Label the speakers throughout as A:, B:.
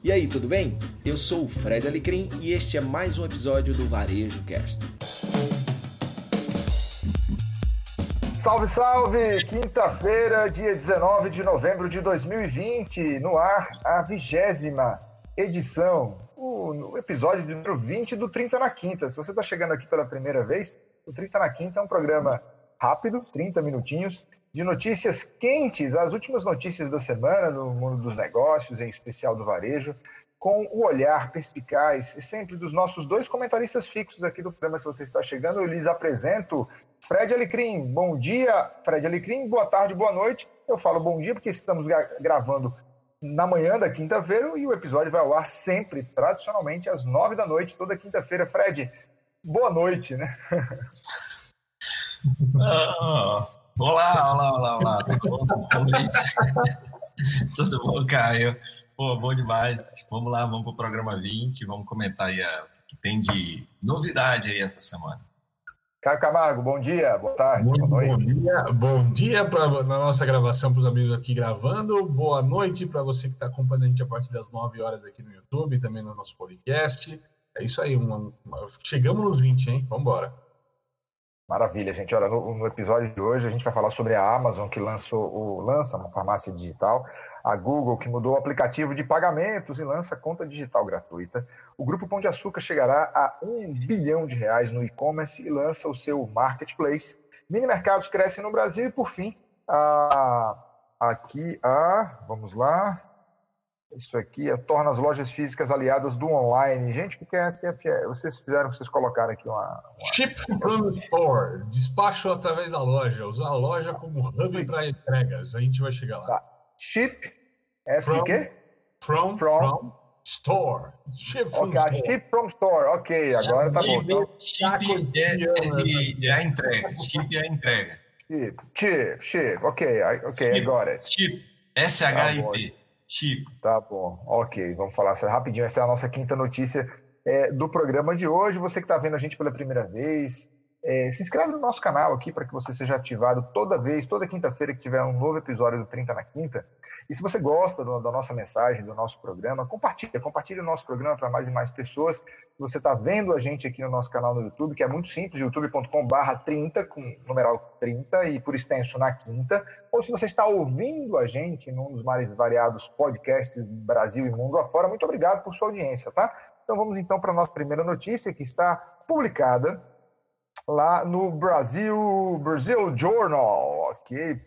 A: E aí, tudo bem? Eu sou o Fred Alecrim e este é mais um episódio do Varejo Cast.
B: Salve, salve! Quinta-feira, dia 19 de novembro de 2020, no ar a vigésima edição, o, episódio número 20 do 30 na Quinta. Se você está chegando aqui pela primeira vez, o 30 na Quinta é um programa rápido, 30 minutinhos, de notícias quentes, as últimas notícias da semana no mundo dos negócios, em especial do varejo, com o olhar perspicaz sempre dos nossos dois comentaristas fixos aqui do programa. Se você está chegando, eu lhes apresento Fred Alecrim. Bom dia, Fred Alecrim. Boa tarde, boa noite. Eu falo bom dia porque estamos gravando na manhã da quinta-feira e o episódio vai ao ar sempre, tradicionalmente, às nove da noite, toda quinta-feira. Fred, boa noite, né?
C: Oh, olá, olá, olá, olá. Tudo bom? Boa noite. Tudo bom, Caio? Pô, bom demais. Vamos lá, vamos para o programa 20, vamos comentar aí o que tem de novidade aí essa semana.
B: Caio Camargo, bom dia, boa tarde,
D: Muito boa noite. Bom dia, bom dia pra, na nossa gravação para os amigos aqui gravando. Boa noite para você que está acompanhando a gente a partir das 9 horas aqui no YouTube também no nosso podcast. É isso aí, uma, uma, chegamos nos 20, hein? Vamos embora.
B: Maravilha, gente. Olha, no, no, episódio de hoje a gente vai falar sobre a Amazon que lançou o lança uma farmácia digital, a Google que mudou o aplicativo de pagamentos e lança conta digital gratuita. O grupo Pão de Açúcar chegará a um bilhão de reais no e-commerce e lança o seu marketplace. Mini mercados crescem no Brasil e por fim, a, aqui a vamos lá, isso aqui é, torna as lojas físicas aliadas do online. Gente, o que é SFE? Vocês fizeram, vocês colocaram aqui uma. uma...
D: Ship from store. Despacho através da loja. Usar a loja como hub para entregas. A gente vai chegar lá. Tá.
B: Ship. F from, quê?
D: From, from, from store.
B: Ship from okay, store. Ship from store. Ok, agora tá bom. Então,
C: chip é, é, é, a entrega. Chip é a entrega.
B: Chip, chip, chip. Ok, ok, chip, agora.
C: Chip. S-H-I-P. Tá Chico.
B: Tá bom, ok. Vamos falar rapidinho. Essa é a nossa quinta notícia é, do programa de hoje. Você que está vendo a gente pela primeira vez, é, se inscreve no nosso canal aqui para que você seja ativado toda vez, toda quinta-feira que tiver um novo episódio do 30 na Quinta. E se você gosta do, da nossa mensagem, do nosso programa, compartilha, compartilha o nosso programa para mais e mais pessoas. Se você está vendo a gente aqui no nosso canal no YouTube, que é muito simples, youtube.com/barra 30, com numeral 30 e por extenso na quinta, ou se você está ouvindo a gente num dos mais variados podcasts Brasil e mundo afora, muito obrigado por sua audiência, tá? Então vamos então para a nossa primeira notícia, que está publicada lá no Brasil, Brasil Journal, ok,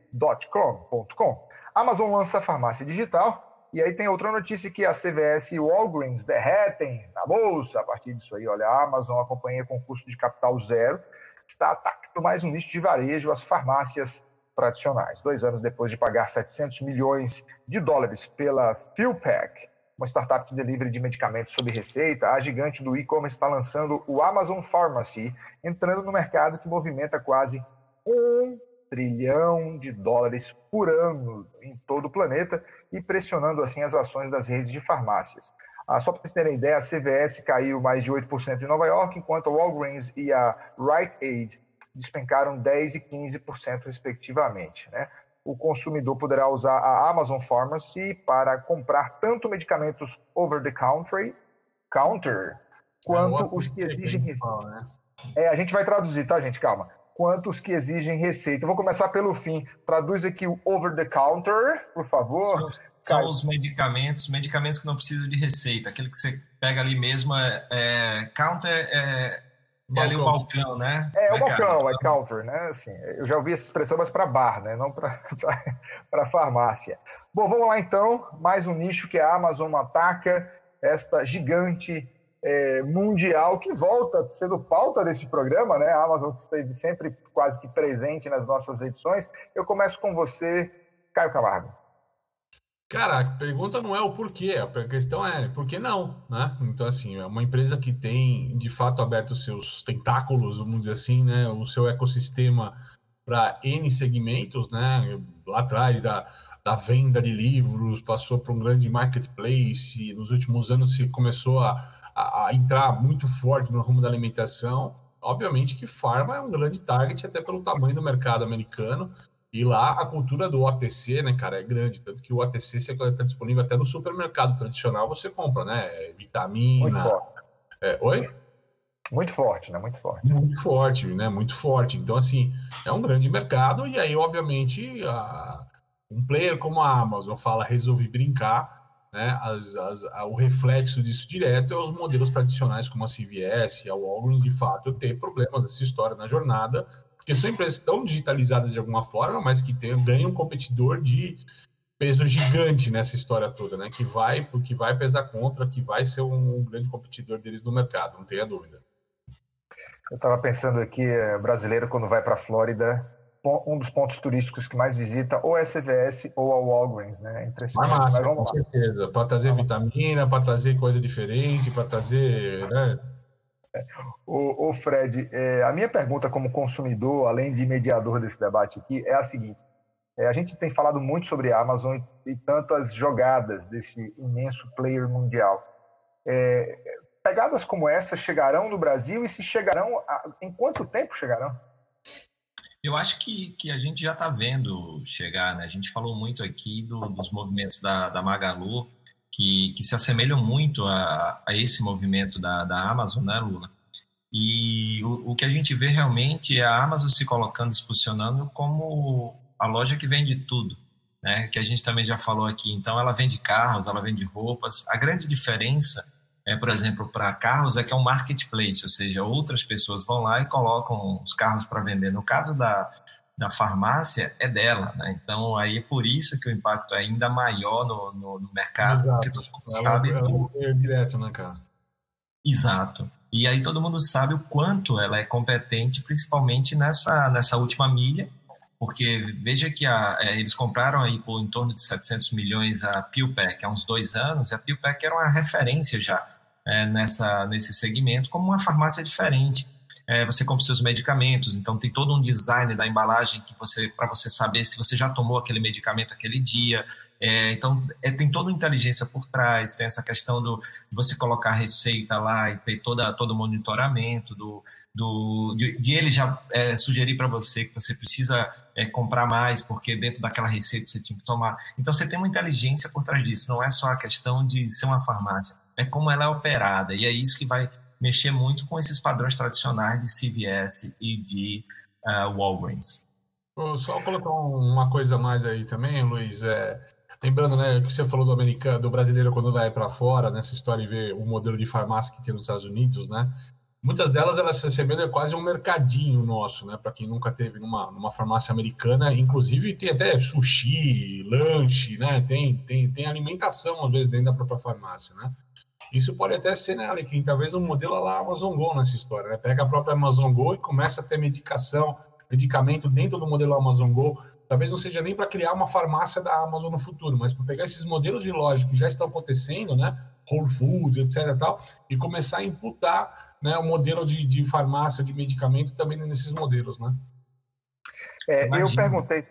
B: .com. Amazon lança farmácia digital. E aí tem outra notícia que a CVS e o Walgreens derretem na bolsa. A partir disso aí, olha, a Amazon, a companhia com custo de capital zero, está atacando mais um nicho de varejo, as farmácias tradicionais. Dois anos depois de pagar 700 milhões de dólares pela PhilPack, uma startup de delivery de medicamentos sob receita, a gigante do e-commerce está lançando o Amazon Pharmacy, entrando no mercado que movimenta quase um trilhão de dólares por ano em todo o planeta e pressionando assim as ações das redes de farmácias. Ah, só para vocês terem ideia, a CVS caiu mais de 8% em Nova York, enquanto a Walgreens e a Rite Aid despencaram 10% e 15%, respectivamente. Né? O consumidor poderá usar a Amazon Pharmacy para comprar tanto medicamentos over the counter, counter quanto é os que exigem. Né? É, a gente vai traduzir, tá, gente? Calma quanto os que exigem receita. Eu vou começar pelo fim. Traduz aqui o over the counter, por favor.
C: São, são os medicamentos, medicamentos que não precisam de receita. Aquele que você pega ali mesmo é, é counter é, é ali o balcão, né?
B: É, é o balcão, é counter, né? Assim, eu já ouvi essa expressão, mas para bar, né? Não para farmácia. Bom, vamos lá então. Mais um nicho que a Amazon ataca, esta gigante é, mundial que volta sendo pauta desse programa, né? A Amazon esteve sempre quase que presente nas nossas edições. Eu começo com você, Caio Camargo.
D: Cara, a pergunta não é o porquê, a questão é por que não, né? Então, assim, é uma empresa que tem, de fato, aberto seus tentáculos, vamos dizer assim, né? O seu ecossistema para N segmentos, né? Lá atrás da, da venda de livros, passou para um grande marketplace, nos últimos anos se começou a a, a entrar muito forte no rumo da alimentação, obviamente que farma é um grande target, até pelo tamanho do mercado americano. E lá a cultura do OTC, né, cara, é grande. Tanto que o OTC está disponível até no supermercado tradicional, você compra, né? Vitamina.
B: Muito forte.
D: É, oi?
B: Muito forte, né? Muito forte.
D: Muito forte, né? Muito forte. Então, assim, é um grande mercado, e aí, obviamente, a... um player como a Amazon fala resolvi brincar. Né, as, as, a, o reflexo disso direto é os modelos tradicionais como a CVS, a Walgreens, de fato, ter problemas dessa história na jornada, porque são empresas tão digitalizadas de alguma forma, mas que tem, ganham um competidor de peso gigante nessa história toda, né? Que vai, que vai pesar contra, que vai ser um, um grande competidor deles no mercado, não tenha dúvida.
B: Eu estava pensando aqui, eh, brasileiro quando vai para a Flórida, um dos pontos turísticos que mais visita ou é a CVS ou a Walgreens, né?
D: Impressionante. Mas, mas com certeza, para trazer vitamina, para trazer coisa diferente, para trazer, né?
B: O, o Fred, é, a minha pergunta como consumidor, além de mediador desse debate aqui, é a seguinte: é, a gente tem falado muito sobre a Amazon e, e tantas jogadas desse imenso player mundial. É, pegadas como essa chegarão no Brasil e se chegarão, a, em quanto tempo chegarão?
C: Eu acho que, que a gente já está vendo chegar, né? A gente falou muito aqui do, dos movimentos da, da Magalu, que, que se assemelham muito a, a esse movimento da, da Amazon, né, Lula? E o, o que a gente vê realmente é a Amazon se colocando, se posicionando como a loja que vende tudo, né? Que a gente também já falou aqui. Então, ela vende carros, ela vende roupas. A grande diferença é, por exemplo, para carros é que é um marketplace, ou seja, outras pessoas vão lá e colocam os carros para vender. No caso da, da farmácia é dela, né? Então aí é por isso que o impacto é ainda maior no, no, no mercado,
D: Exato. porque todo mundo ela, sabe. É direto, né, cara?
C: Exato. E aí todo mundo sabe o quanto ela é competente, principalmente nessa, nessa última milha, porque veja que a, é, eles compraram aí por em torno de 700 milhões a PillPack há uns dois anos, e a PillPack era uma referência já é, nessa, nesse segmento como uma farmácia diferente é, você compra seus medicamentos, então tem todo um design da embalagem que você para você saber se você já tomou aquele medicamento aquele dia. É, então é, tem toda inteligência por trás, tem essa questão do de você colocar a receita lá e ter toda, todo o monitoramento do, do, de, de ele já é, sugerir para você que você precisa é, comprar mais, porque dentro daquela receita você tinha que tomar. Então você tem uma inteligência por trás disso, não é só a questão de ser uma farmácia, é como ela é operada, e é isso que vai mexer muito com esses padrões tradicionais de CVS e de uh, Walgreens.
D: Só colocar uma coisa mais aí também, Luiz. É, lembrando, né, que você falou do americano, do brasileiro quando vai para fora, nessa história e vê o modelo de farmácia que tem nos Estados Unidos, né? Muitas delas elas se recebendo é quase um mercadinho nosso, né? Para quem nunca teve numa, numa farmácia americana, inclusive tem até sushi, lanche, né? Tem, tem, tem alimentação às vezes dentro da própria farmácia, né? Isso pode até ser, né, Alequim, talvez um modelo lá Amazon Go nessa história, né? Pega a própria Amazon Go e começa a ter medicação, medicamento dentro do modelo Amazon Go. Talvez não seja nem para criar uma farmácia da Amazon no futuro, mas para pegar esses modelos de loja que já estão acontecendo, né? Whole Foods, etc. Tal, e começar a imputar né, o modelo de, de farmácia, de medicamento também nesses modelos, né?
B: É, eu perguntei,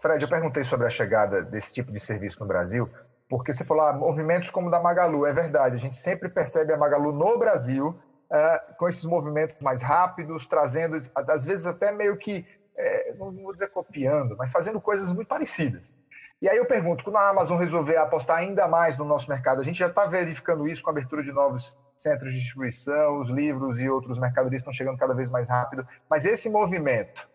B: Fred, eu perguntei sobre a chegada desse tipo de serviço no Brasil, porque você falou, ah, movimentos como da Magalu, é verdade, a gente sempre percebe a Magalu no Brasil é, com esses movimentos mais rápidos, trazendo, às vezes até meio que, é, não vou dizer copiando, mas fazendo coisas muito parecidas. E aí eu pergunto, quando a Amazon resolver apostar ainda mais no nosso mercado, a gente já está verificando isso com a abertura de novos centros de distribuição, os livros e outros mercadorias estão chegando cada vez mais rápido, mas esse movimento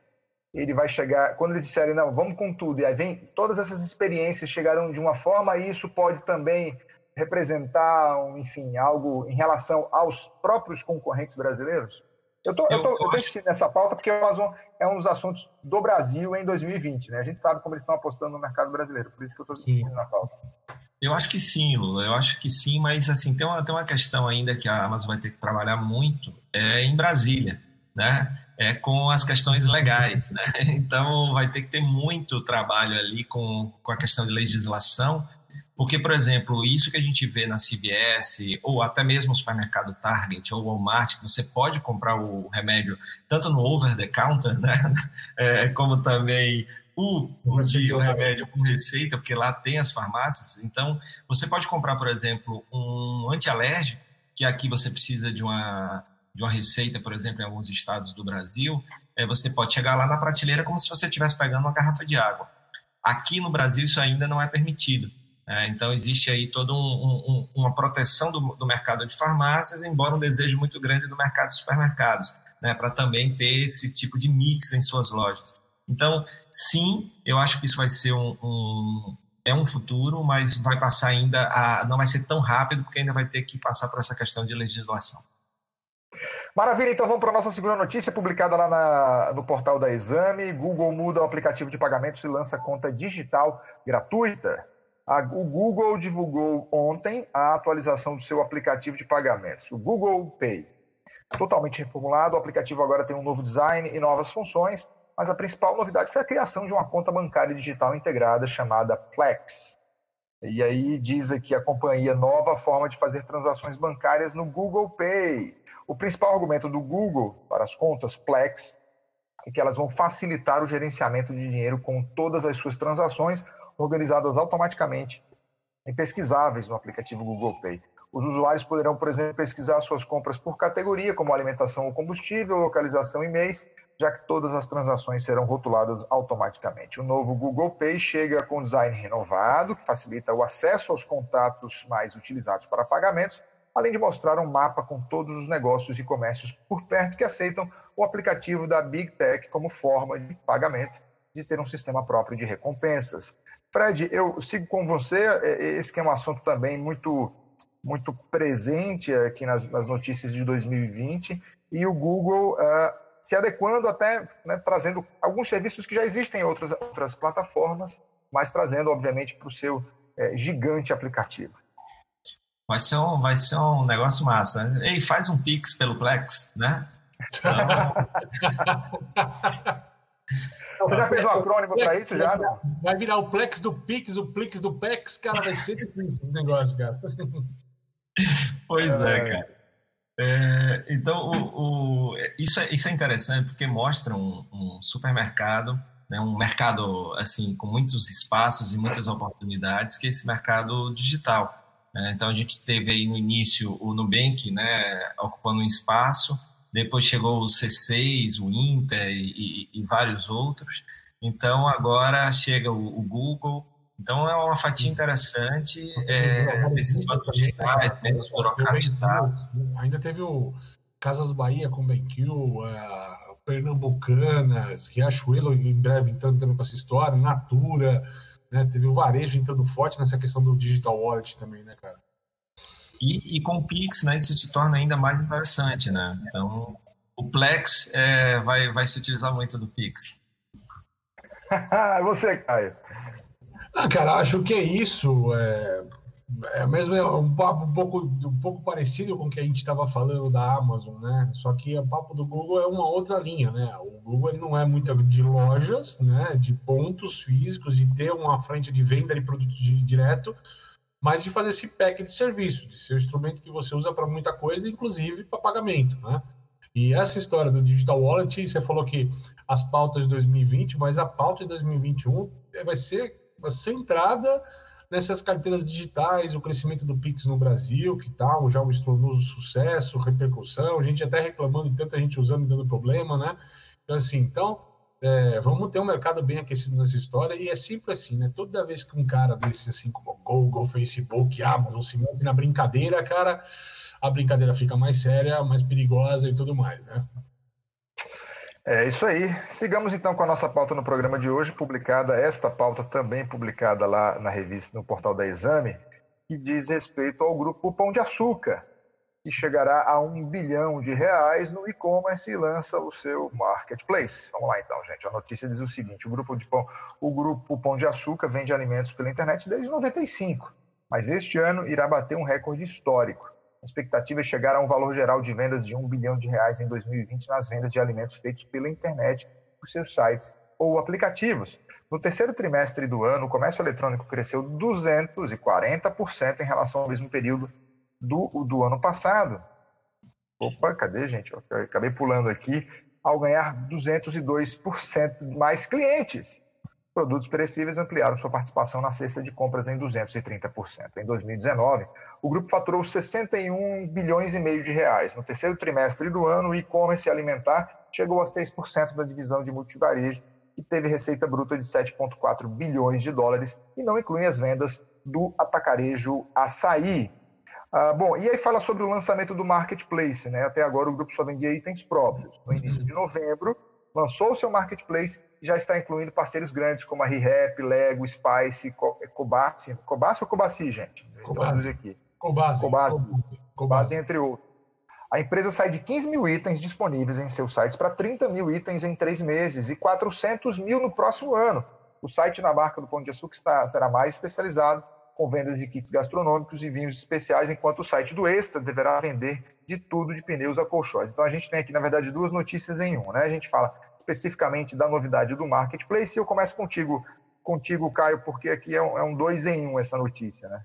B: ele vai chegar, quando eles disserem, não, vamos com tudo, e aí vem, todas essas experiências chegarão de uma forma, e isso pode também representar, enfim, algo em relação aos próprios concorrentes brasileiros? Eu tô, eu, tô, eu tô insistindo nessa pauta porque o Amazon é um dos assuntos do Brasil em 2020, né? A gente sabe como eles estão apostando no mercado brasileiro, por isso que eu estou insistindo na pauta.
C: Eu acho que sim, Lula, eu acho que sim, mas assim, tem uma, tem uma questão ainda que a Amazon vai ter que trabalhar muito é em Brasília, né? É, com as questões legais. Né? Então, vai ter que ter muito trabalho ali com, com a questão de legislação, porque, por exemplo, isso que a gente vê na CVS, ou até mesmo no supermercado Target ou Walmart, que você pode comprar o remédio tanto no over-the-counter, né? É, como também o, o, de, o remédio com receita, porque lá tem as farmácias. Então, você pode comprar, por exemplo, um antialérgico, que aqui você precisa de uma de uma receita, por exemplo, em alguns estados do Brasil, é, você pode chegar lá na prateleira como se você estivesse pegando uma garrafa de água. Aqui no Brasil isso ainda não é permitido. É, então existe aí toda um, um, uma proteção do, do, mercado de farmácias, embora um desejo muito grande do mercado de supermercados, né, para também ter esse tipo de mix em suas lojas. Então, sim, eu acho que isso vai ser um, um é um futuro, mas vai passar ainda a, não vai ser tão rápido porque ainda vai ter que passar por essa questão de legislação.
B: Maravilha, então vamos para a nossa segunda notícia, publicada lá na, no portal da Exame. Google muda o aplicativo de pagamentos e lança conta digital gratuita. A, o Google divulgou ontem a atualização do seu aplicativo de pagamentos, o Google Pay. Totalmente reformulado, o aplicativo agora tem um novo design e novas funções, mas a principal novidade foi a criação de uma conta bancária digital integrada chamada Plex. E aí diz aqui a companhia nova forma de fazer transações bancárias no Google Pay. O principal argumento do Google para as contas Plex é que elas vão facilitar o gerenciamento de dinheiro com todas as suas transações organizadas automaticamente e pesquisáveis no aplicativo Google Pay. Os usuários poderão, por exemplo, pesquisar suas compras por categoria, como alimentação ou combustível, localização e mês, já que todas as transações serão rotuladas automaticamente. O novo Google Pay chega com design renovado, que facilita o acesso aos contatos mais utilizados para pagamentos, além de mostrar um mapa com todos os negócios e comércios por perto que aceitam o aplicativo da Big Tech como forma de pagamento, de ter um sistema próprio de recompensas. Fred, eu sigo com você. É, é, esse é um assunto também muito, muito presente aqui nas, nas notícias de 2020 e o Google uh, se adequando até né, trazendo alguns serviços que já existem em outras, outras plataformas, mas trazendo, obviamente, para o seu é, gigante aplicativo.
C: Vai ser, um, vai ser um negócio massa, né? Ei, faz um Pix pelo Plex, né?
B: Você já fez um acrônimo para isso já?
D: Vai virar o Plex do Pix, o Plix do Plex, cara, vai ser difícil o negócio, cara.
C: Pois é, é cara. É, então, o, o, isso, é, isso é interessante porque mostra um, um supermercado, né, um mercado assim com muitos espaços e muitas oportunidades, que é esse mercado digital. Né? Então, a gente teve aí no início o Nubank né, ocupando um espaço, depois chegou o C6, o Inter e, e, e vários outros. Então, agora chega o, o, Google. Então, é uma fatia interessante é, desses bancos digitais, menos burocratizados.
D: Ainda teve o Casas Bahia com BenQ, Pernambucanas, Riachuelo em breve entrando também com essa história, Natura, né? teve o varejo entrando forte nessa questão do digital wallet também, né, cara?
C: E, e com o Pix, né, isso se torna ainda mais interessante, né? Então, o Plex é, vai, vai se utilizar muito do Pix.
B: Você, Caio.
D: Ah, cara, acho que é isso. É, é mesmo é um papo um pouco, um pouco parecido com o que a gente estava falando da Amazon, né? Só que o papo do Google é uma outra linha, né? O Google ele não é muito de lojas, né? De pontos físicos, de ter uma frente de venda de produto direto, mas de fazer esse pack de serviço, de ser o instrumento que você usa para muita coisa, inclusive para pagamento, né? E essa história do Digital Wallet, você falou que as pautas de 2020, mas a pauta de 2021 vai ser centrada nessas carteiras digitais, o crescimento do Pix no Brasil, que tal, já um estrondoso sucesso, repercussão, gente até reclamando tanta gente usando e dando problema, né? Então, assim, então, é, vamos ter um mercado bem aquecido nessa história e é sempre assim, né? Toda vez que um cara desse, assim, como Google, Facebook, Amazon se mete na brincadeira, cara, a brincadeira fica mais séria, mais perigosa e tudo mais, né?
B: É isso aí. Sigamos então com a nossa pauta no programa de hoje, publicada, esta pauta também publicada lá na revista, no portal da Exame, que diz respeito ao grupo Pão de Açúcar, que chegará a um bilhão de reais no e-commerce e lança o seu marketplace. Vamos lá então, gente. A notícia diz o seguinte: o grupo, de pão, o grupo Pão de Açúcar vende alimentos pela internet desde 95, mas este ano irá bater um recorde histórico. A expectativa é chegar a um valor geral de vendas de um bilhão de reais em 2020 nas vendas de alimentos feitos pela internet por seus sites ou aplicativos. No terceiro trimestre do ano, o comércio eletrônico cresceu 240% em relação ao mesmo período do, do ano passado. Opa, cadê, gente? Eu acabei pulando aqui. Ao ganhar 202% mais clientes. Produtos perecíveis ampliaram sua participação na cesta de compras em 230%. Em 2019, o grupo faturou 61 bilhões e meio de reais. No terceiro trimestre do ano, o e-commerce alimentar chegou a 6% da divisão de multivarejo e teve receita bruta de 7,4 bilhões de dólares e não inclui as vendas do atacarejo Açaí. Ah, bom, e aí fala sobre o lançamento do Marketplace. Né? Até agora o grupo só vendia itens próprios. No início de novembro, lançou o seu Marketplace e já está incluindo parceiros grandes como a ReHap, Lego, Spice, Cobasi. Cobasi ou Cobasi, gente?
D: Cobasi.
B: aqui.
D: Cobasi.
B: Cobasi. Cobasi, entre outros. A empresa sai de 15 mil itens disponíveis em seus sites para 30 mil itens em três meses e 400 mil no próximo ano. O site na marca do Pão de Açúcar está, será mais especializado, com vendas de kits gastronômicos e vinhos especiais, enquanto o site do Extra deverá vender de tudo de pneus a colchões. Então a gente tem aqui, na verdade, duas notícias em um. Né? A gente fala especificamente da novidade do Marketplace e eu começo contigo, contigo Caio, porque aqui é um, é um dois em um essa notícia. Né?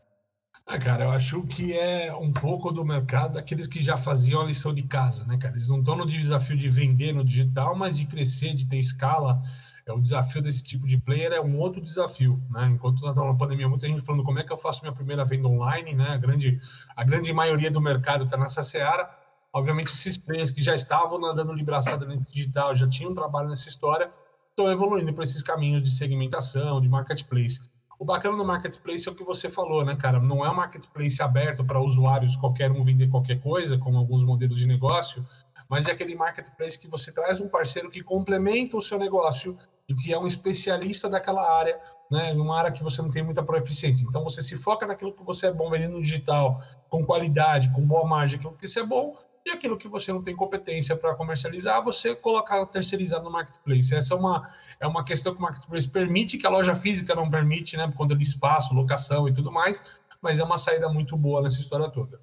D: Ah, cara, eu acho que é um pouco do mercado daqueles que já faziam a lição de casa, né, cara? Eles não estão no desafio de vender no digital, mas de crescer, de ter escala. É o desafio desse tipo de player é um outro desafio, né? Enquanto nós estamos na pandemia, muita gente falando como é que eu faço minha primeira venda online, né? A grande, a grande maioria do mercado está nessa seara. Obviamente, esses players que já estavam nadando libraçada no digital, já tinham trabalho nessa história, estão evoluindo para esses caminhos de segmentação, de marketplace. O bacana do marketplace é o que você falou, né, cara? Não é um marketplace aberto para usuários, qualquer um vender qualquer coisa, como alguns modelos de negócio, mas é aquele marketplace que você traz um parceiro que complementa o seu negócio e que é um especialista daquela área, né, numa área que você não tem muita proeficiência. Então você se foca naquilo que você é bom vendendo digital, com qualidade, com boa margem, aquilo que você é bom, e aquilo que você não tem competência para comercializar, você colocar terceirizado no marketplace. Essa é uma, é uma questão que o marketplace permite, que a loja física não permite, né, por conta de espaço, locação e tudo mais, mas é uma saída muito boa nessa história toda.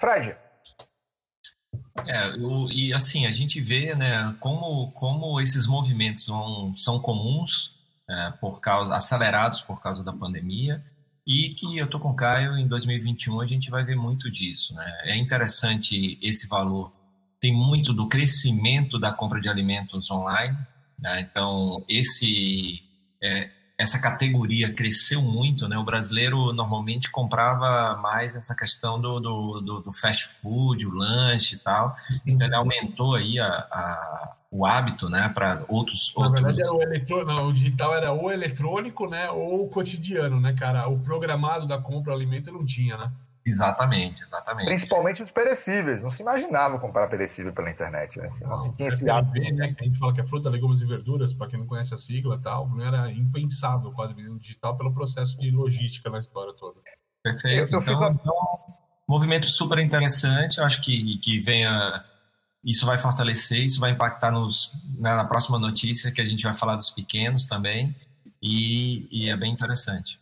B: Fred.
C: É, eu, e assim, a gente vê né, como, como esses movimentos vão, são comuns, é, por causa, acelerados por causa da pandemia, e que eu tô com o Caio, em 2021 a gente vai ver muito disso. Né? É interessante esse valor, tem muito do crescimento da compra de alimentos online, né? então esse é, essa categoria cresceu muito, né? O brasileiro normalmente comprava mais essa questão do, do, do, do fast food, o lanche e tal. Então ele aumentou aí a, a o hábito, né, para outros.
D: Na
C: outros...
D: verdade, o, eletro... Não, o digital era o eletrônico, né, ou o cotidiano, né, cara? O programado da compra do alimento não tinha, né?
C: Exatamente, exatamente.
B: Principalmente os perecíveis. Não se imaginava comprar perecível pela internet. Né? Assim, não, não tinha esse hábito.
D: Né? A gente fala que é fruta, legumes e verduras, para quem não conhece a sigla tal, não era impensável quase no digital pelo processo de logística na história toda.
C: Perfeito. Eu, eu então, fico... então, movimento super interessante. Eu acho que, que venha. Isso vai fortalecer, isso vai impactar nos, né, na próxima notícia, que a gente vai falar dos pequenos também. E, e é bem interessante.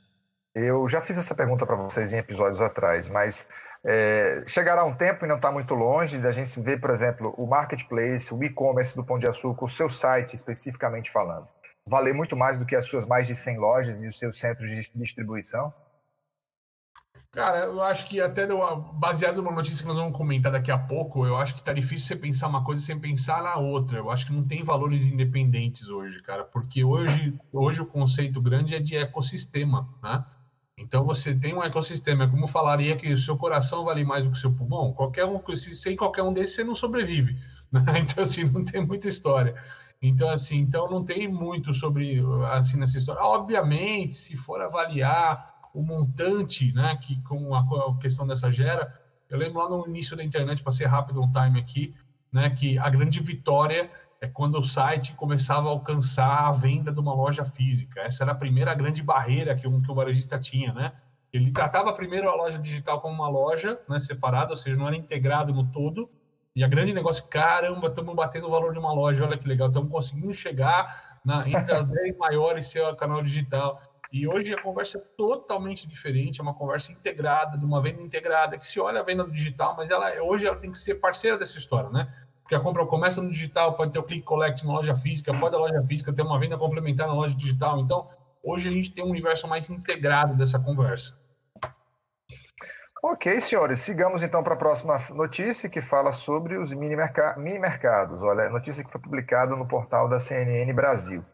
B: Eu já fiz essa pergunta para vocês em episódios atrás, mas é, chegará um tempo e não está muito longe da gente ver, por exemplo, o marketplace, o e-commerce do Pão de Açúcar, o seu site especificamente falando, valer muito mais do que as suas mais de 100 lojas e os seus centros de distribuição?
D: Cara, eu acho que até baseado numa notícia que nós vamos comentar daqui a pouco, eu acho que tá difícil você pensar uma coisa sem pensar na outra. Eu acho que não tem valores independentes hoje, cara, porque hoje, hoje o conceito grande é de ecossistema, né? Então você tem um ecossistema, é como falaria que o seu coração vale mais do que o seu pulmão. Qualquer um, sem qualquer um desses você não sobrevive. Né? Então assim não tem muita história. Então assim, então não tem muito sobre assim nessa história. Obviamente, se for avaliar o montante, né, que com a, questão dessa gera, eu lembro lá no início da internet, para ser rápido um time aqui, né, que a grande vitória é quando o site começava a alcançar a venda de uma loja física. Essa era a primeira grande barreira que, um, que o varejista tinha, né? Ele tratava primeiro a loja digital como uma loja né, separada, ou seja, não era integrado no todo. E a grande negócio, caramba, estamos batendo o valor de uma loja, olha que legal, estamos conseguindo chegar na, entre as 10 maiores seu canal digital. E hoje a conversa é totalmente diferente, é uma conversa integrada, de uma venda integrada, que se olha a venda digital, mas ela hoje ela tem que ser parceira dessa história, né? Que a compra começa no digital, pode ter o click collect na loja física, pode a loja física ter uma venda complementar na loja digital. Então, hoje a gente tem um universo mais integrado dessa conversa.
B: Ok, senhores, sigamos então para a próxima notícia que fala sobre os mini, mercados. Olha, notícia que foi publicada no portal da CNN Brasil.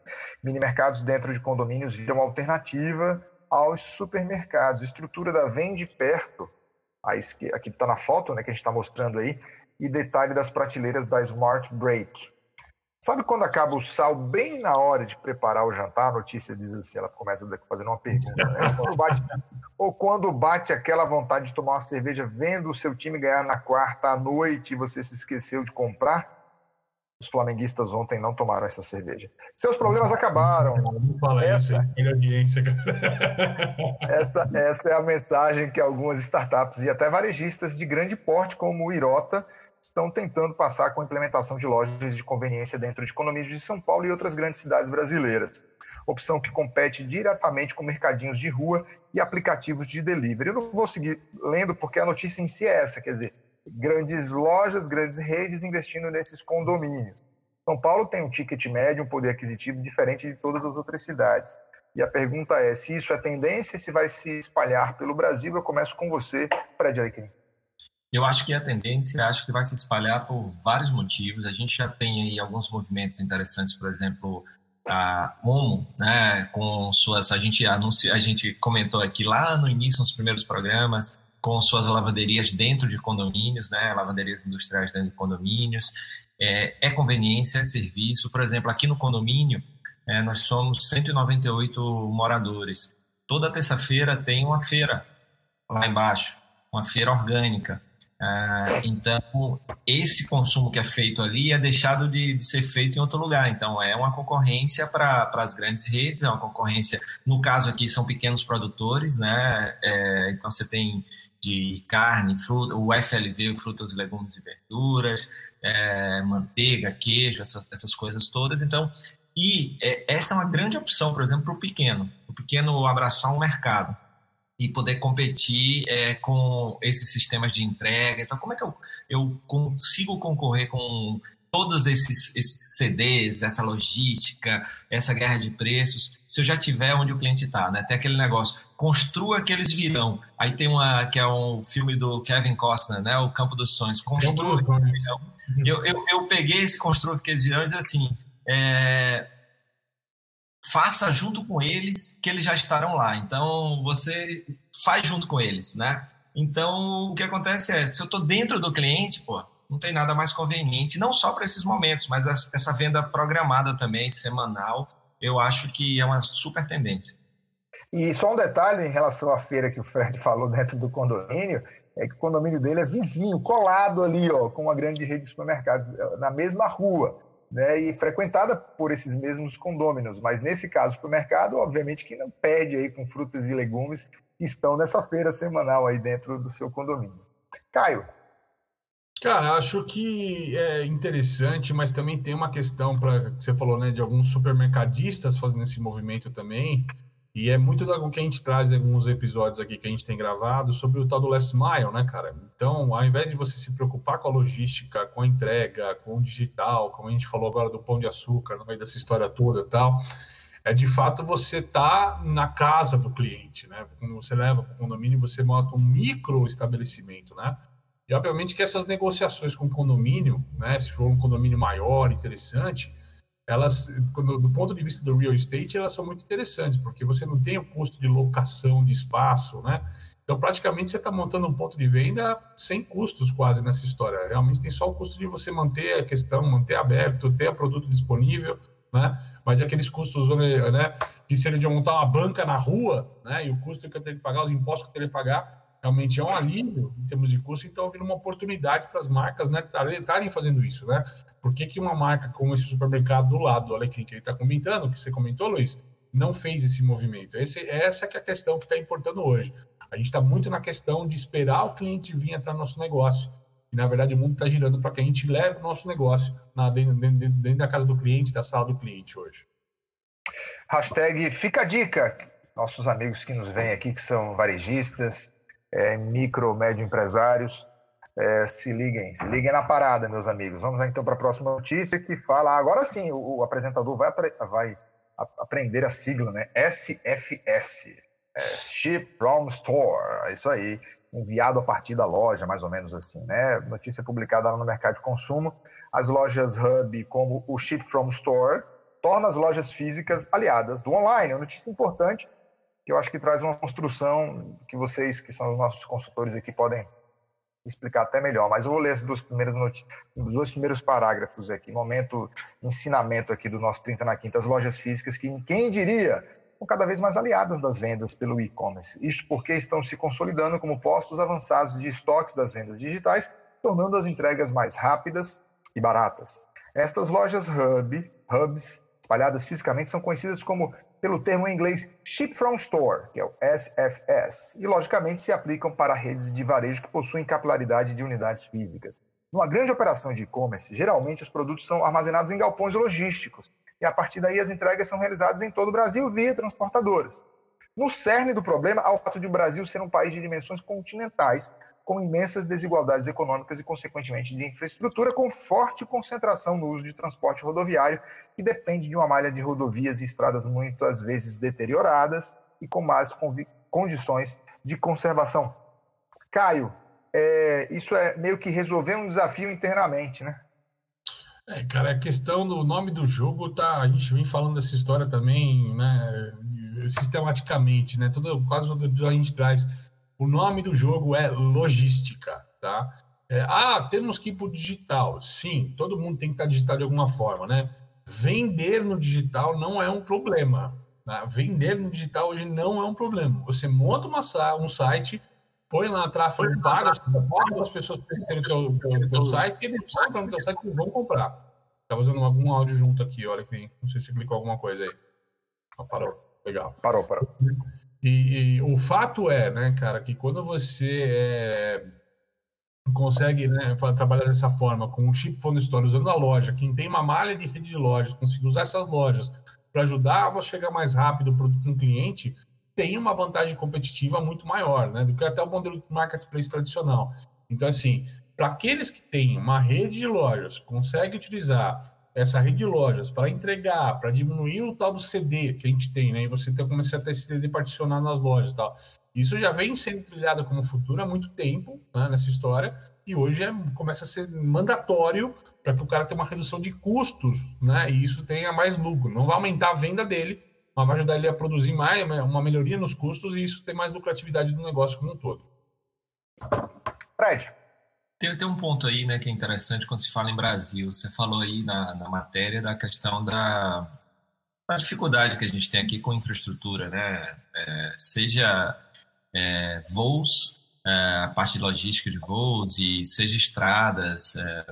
B: Mini mercados dentro de condomínios viram alternativa aos supermercados. Estrutura da Vende Perto, aqui está na foto né, que a gente está mostrando aí, e detalhe das prateleiras da Smart Break. Sabe quando acaba o sal bem na hora de preparar o jantar? A notícia diz assim, ela começa fazendo uma pergunta, né? Quando bate, ou quando bate aquela vontade de tomar uma cerveja vendo o seu time ganhar na quarta à noite e você se esqueceu de comprar? Os flamenguistas ontem não tomaram essa cerveja. Seus problemas acabaram.
D: Não fala essa, isso, audiência,
B: essa, essa é a mensagem que algumas startups e até varejistas de grande porte, como o Irota, estão tentando passar com a implementação de lojas de conveniência dentro de condomínios de São Paulo e outras grandes cidades brasileiras. Opção que compete diretamente com mercadinhos de rua e aplicativos de delivery. Eu não vou seguir lendo porque a notícia em si é essa, quer dizer, grandes lojas, grandes redes investindo nesses condomínios. São Paulo tem um ticket médio, um poder aquisitivo diferente de todas as outras cidades. E a pergunta é se isso é tendência, se vai se espalhar pelo Brasil. Eu começo com você, Fred Alecrim.
C: Eu acho que é a tendência, acho que vai se espalhar por vários motivos. A gente já tem aí alguns movimentos interessantes, por exemplo, a Momo, né, com suas, a gente anuncia, a gente comentou aqui lá no início, nos primeiros programas, com suas lavanderias dentro de condomínios, né, lavanderias industriais dentro de condomínios. É, é conveniência, é serviço. Por exemplo, aqui no condomínio, é, nós somos 198 moradores. Toda terça-feira tem uma feira lá embaixo, uma feira orgânica. É, então, esse consumo que é feito ali é deixado de, de, ser feito em outro lugar. Então, é uma concorrência para as grandes redes, é uma concorrência. No caso aqui, são pequenos produtores, né? É, então, você tem de carne, fruta, o FLV, frutas, legumes e verduras, é, manteiga, queijo, essa, essas coisas todas. Então, e é, essa é uma grande opção, por exemplo, para o pequeno, o pequeno abraçar um mercado e poder competir é, com esses sistemas de entrega. Então, como é que eu, eu consigo concorrer com todos esses, esses CDs, essa logística, essa guerra de preços, se eu já tiver onde o cliente está, né? Tem aquele negócio, construa que eles virão. Aí tem uma que é um filme do Kevin Costner, né? O Campo dos Sonhos. Construa que eles virão. Eu, eu, eu peguei esse construa que eles virão e disse assim, é, faça junto com eles que eles já estarão lá. Então você faz junto com eles, né? Então o que acontece é, se eu estou dentro do cliente, pô, não tem nada mais conveniente, não só para esses momentos, mas essa venda programada também, semanal, eu acho que é uma super tendência.
B: E só um detalhe em relação à feira que o Fred falou dentro do condomínio, é que o condomínio dele é vizinho, colado ali, ó, com uma grande rede de supermercados, na mesma rua, né, e frequentada por esses mesmos condôminos. Mas nesse caso, o supermercado, obviamente, que não pede aí com frutas e legumes que estão nessa feira semanal aí dentro do seu condomínio. Caio,
D: Cara, acho que é interessante, mas também tem uma questão para você falou, né, de alguns supermercadistas fazendo esse movimento também. E é muito do que a gente traz em alguns episódios aqui que a gente tem gravado sobre o tal do last mile, né, cara? Então, ao invés de você se preocupar com a logística, com a entrega, com o digital, como a gente falou agora do pão de açúcar, no meio dessa história toda tal, é de fato você tá na casa do cliente, né? Quando você leva para o condomínio, você monta um micro estabelecimento, né? E obviamente que essas negociações com o condomínio, né, se for um condomínio maior, interessante, elas, do ponto de vista do real estate, elas são muito interessantes, porque você não tem o custo de locação de espaço, né? Então, praticamente, você está montando um ponto de venda sem custos quase nessa história. Realmente tem só o custo de você manter a questão, manter aberto, ter o produto disponível, né? Mas aqueles custos, né, que seria de montar uma banca na rua, né? E o custo que eu tenho que pagar, os impostos que eu tenho que pagar, realmente é um alívio em termos de custo, então havendo uma oportunidade para as marcas né, estarem fazendo isso, né? Por que, que uma marca como esse supermercado do lado, olha aqui, que ele está comentando, que você comentou, Luiz, não fez esse movimento? Esse, essa que é a questão que está importando hoje. A gente está muito na questão de esperar o cliente vir até nosso negócio. E, na verdade, o mundo está girando para que a gente leve o nosso negócio na, dentro, dentro, dentro da casa do cliente, da sala do cliente hoje.
B: Hashtag fica a dica. Nossos amigos que nos vêm aqui, que são varejistas, é, micro, médio empresários. É, se liguem, se liguem na parada, meus amigos. Vamos então para a próxima notícia que fala. Agora sim, o, o apresentador vai, vai aprender a sigla, né? SFS é, Ship from Store. É isso aí. Enviado a partir da loja, mais ou menos assim, né? Notícia publicada lá no mercado de consumo. As lojas Hub, como o Ship from Store, torna as lojas físicas aliadas do online. É uma notícia importante que eu acho que traz uma construção que vocês, que são os nossos consultores aqui, podem explicar até melhor. Mas eu vou ler as duas primeiras os dois primeiros parágrafos aqui, momento ensinamento aqui do nosso 30 na Quinta, as lojas físicas que quem diria são cada vez mais aliadas das vendas pelo e-commerce. Isso porque estão se consolidando como postos avançados de estoques das vendas digitais, tornando as entregas mais rápidas e baratas. Estas lojas hub, hubs espalhadas fisicamente são conhecidas como pelo termo em inglês Ship from Store, que é o SFS, e logicamente se aplicam para redes de varejo que possuem capilaridade de unidades físicas. Numa grande operação de e-commerce, geralmente os produtos são armazenados em galpões logísticos, e a partir daí as entregas são realizadas em todo o Brasil via transportadoras. No cerne do problema, há o fato de o Brasil ser um país de dimensões continentais, com imensas desigualdades econômicas e, consequentemente, de infraestrutura, com forte concentração no uso de transporte rodoviário, que depende de uma malha de rodovias e estradas muitas vezes deterioradas e com más condições de conservação. Caio, é, isso é meio que resolver um desafio internamente, né?
D: É, cara, a questão do nome do jogo tá. A gente vem falando dessa história também, né? Sistematicamente, né? Todo, quase todo episódio a gente traz o nome do jogo é logística, tá? É, ah, temos que ir para o digital. Sim, todo mundo tem que estar digital de alguma forma, né? Vender no digital não é um problema. Tá? Vender no digital hoje não é um problema. Você monta uma, um site, põe lá tráfego pago, paga as pessoas conhecerem o teu, teu, site e eles entram no teu site e vão comprar. Tá fazendo algum áudio junto aqui, olha que não sei se clicou alguma coisa aí. Ah, parou. Legal.
B: Parou, parou.
D: E, e, o fato é, né, cara, que quando você é, consegue né, trabalhar dessa forma, com um chip phone store, usando a loja, quem tem uma malha de rede de lojas, conseguir usar essas lojas para ajudar a chegar mais rápido produto no cliente, tem uma vantagem competitiva muito maior, né, do que até o modelo de marketplace tradicional. Então, assim, para aqueles que têm uma rede de lojas, consegue utilizar essa rede de lojas para entregar, para diminuir o tal do CD que a gente tem, né? E você ter, começar a ter esse CD particionado nas lojas e tal. Isso já vem sendo trilhado como futuro há muito tempo né, nessa história e hoje é, começa a ser mandatório para que o cara tenha uma redução de custos, né? E isso tenha mais lucro. Não vai aumentar a venda dele, mas vai ajudar ele a produzir mais, uma melhoria nos custos e isso tem mais lucratividade do negócio como um todo.
B: Fred,
C: tem, tem um ponto aí, né, que é interessante quando se fala em Brasil. Você falou aí na, na matéria da questão da, da dificuldade que a gente tem aqui com infraestrutura, né? É, seja é, voos, é, a parte de logística de voos e seja estradas. É.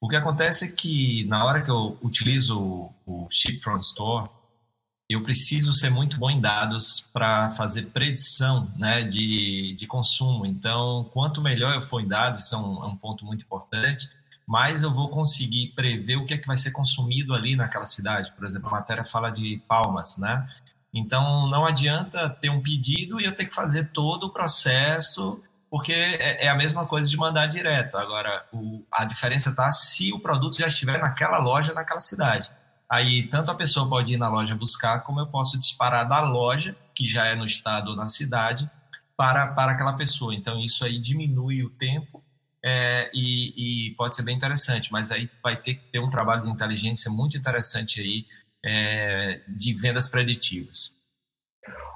C: O que acontece é que na hora que eu utilizo o, o Ship Front Store, eu preciso ser muito bom em dados para fazer predição né, de, de consumo. Então, quanto melhor eu for em dados, isso é um, é um, ponto muito importante, mais eu vou conseguir prever o que é que vai ser consumido ali naquela cidade. Por exemplo, a matéria fala de palmas, né? Então, não adianta ter um pedido e eu ter que fazer todo o processo, porque é, é a mesma coisa de mandar direto. Agora, o, a diferença está se o produto já estiver naquela loja, naquela cidade. Aí, tanto a pessoa pode ir na loja buscar, como eu posso disparar da loja, que já é no estado ou na cidade, para, para aquela pessoa. Então, isso aí diminui o tempo é, e, e, pode ser bem interessante, mas aí vai ter que ter um trabalho de inteligência muito interessante aí é, de vendas preditivas.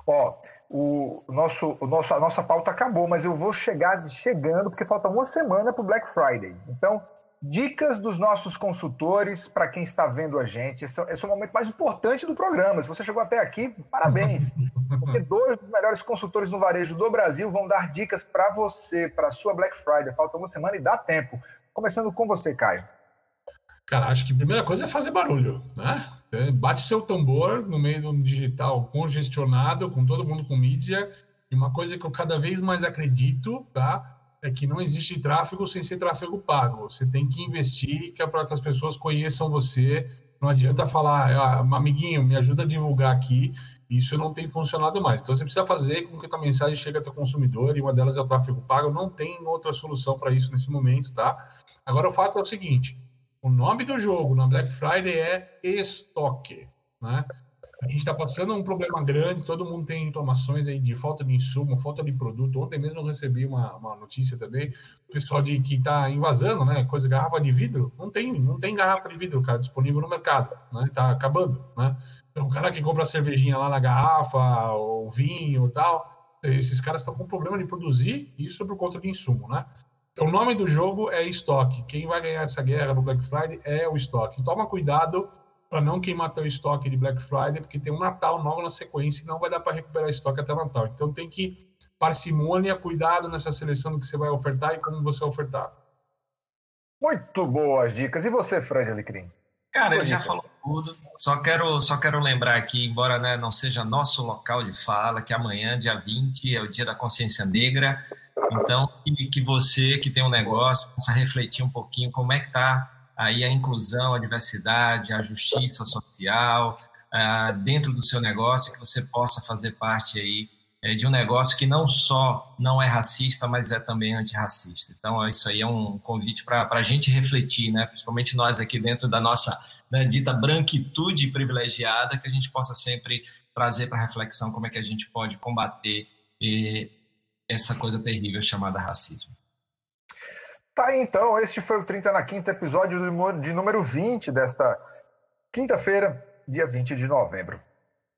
B: Ó, o nosso, o nosso, a nossa pauta acabou, mas eu vou chegar chegando porque falta uma semana para o Black Friday. Então, Dicas dos nossos consultores para quem está vendo a gente. Esse, é, esse, é o momento mais importante do programa. Se você chegou até aqui, parabéns. Porque dois dos melhores consultores no varejo do Brasil vão dar dicas para você, para a sua Black Friday. Falta uma semana e dá tempo. Começando com você, Caio.
D: Cara, acho que a primeira coisa é fazer barulho, né? Bate seu tambor no meio do digital congestionado, com todo mundo com mídia. E uma coisa que eu cada vez mais acredito, tá? É que não existe tráfego sem ser tráfego pago. Você tem que investir que é para que as pessoas conheçam você. Não adianta falar, ah, amiguinho, me ajuda a divulgar aqui. Isso não tem funcionado mais. Então você precisa fazer com que a mensagem chegue até o consumidor e uma delas é o tráfego pago. Não tem outra solução para isso nesse momento, tá? Agora o fato é o seguinte: o nome do jogo na Black Friday é estoque, né? A gente está passando um problema grande, todo mundo tem reclamações aí de falta de insumo, falta de produto. Ontem mesmo eu recebi uma, uma notícia também, pessoal de que está invasando, né? Coisa garrafa de vidro, não tem, não tem garrafa de vidro, cara, disponível no mercado, né? Tá acabando, né? Então, o cara que compra cervejinha lá na garrafa, ou vinho tal, esses caras estão com problema de produzir isso por conta de insumo, né? Então, o nome do jogo é estoque. Quem vai ganhar essa guerra no Black Friday é o estoque. Toma cuidado para não queimar teu estoque de Black Friday, porque tem um Natal logo na sequência e não vai dar para recuperar estoque até Natal. Então tem que parcimônia, cuidado nessa seleção do que você vai ofertar e como você vai ofertar.
B: Muito boas dicas. E você, Fred Alecrim?
C: Cara, ele já falou tudo. Só quero, só quero lembrar aqui, embora né, não seja nosso local de fala, que amanhã, dia 20, é o dia da consciência negra. Então, que, que você que tem um negócio possa refletir um pouquinho como é que está aí a inclusão, a diversidade, a justiça social uh, dentro do seu negócio, que você possa fazer parte aí uh, de um negócio que não só não é racista, mas é também antirracista. Então, isso aí é um convite para a gente refletir, né? principalmente nós aqui dentro da nossa né, dita branquitude privilegiada, que a gente possa sempre trazer para reflexão como é que a gente pode combater eh, essa coisa terrível chamada racismo.
B: Tá aí então, este foi o 30 na quinta episódio de número 20 desta quinta-feira, dia 20 de novembro.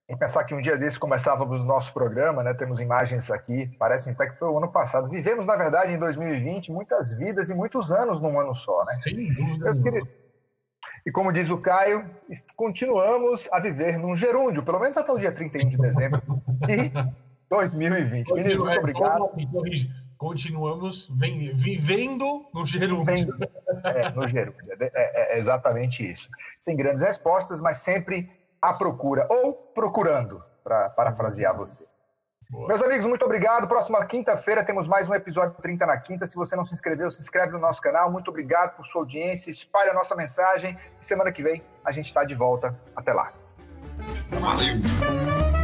B: Em pensar que um dia desse começávamos o nosso programa, né? Temos imagens aqui, parecem até que foi o ano passado. Vivemos, na verdade, em 2020, muitas vidas e muitos anos num ano só, né?
D: Sem dúvida. Queridos,
B: e como diz o Caio, continuamos a viver num gerúndio, pelo menos até o dia 31 de dezembro de 2020. Meninos, muito obrigado
D: continuamos vivendo no gerúndio.
B: É, no gerúndio, é, é, é, exatamente isso. Sem grandes respostas, mas sempre à procura, ou procurando, para parafrasear você. Boa. Meus amigos, muito obrigado. Próxima quinta-feira temos mais um episódio 30 na quinta. Se você não se inscreveu, se inscreve no nosso canal. Muito obrigado por sua audiência. Espalhe a nossa mensagem. E semana que vem a gente está de volta. Até lá.
A: Valeu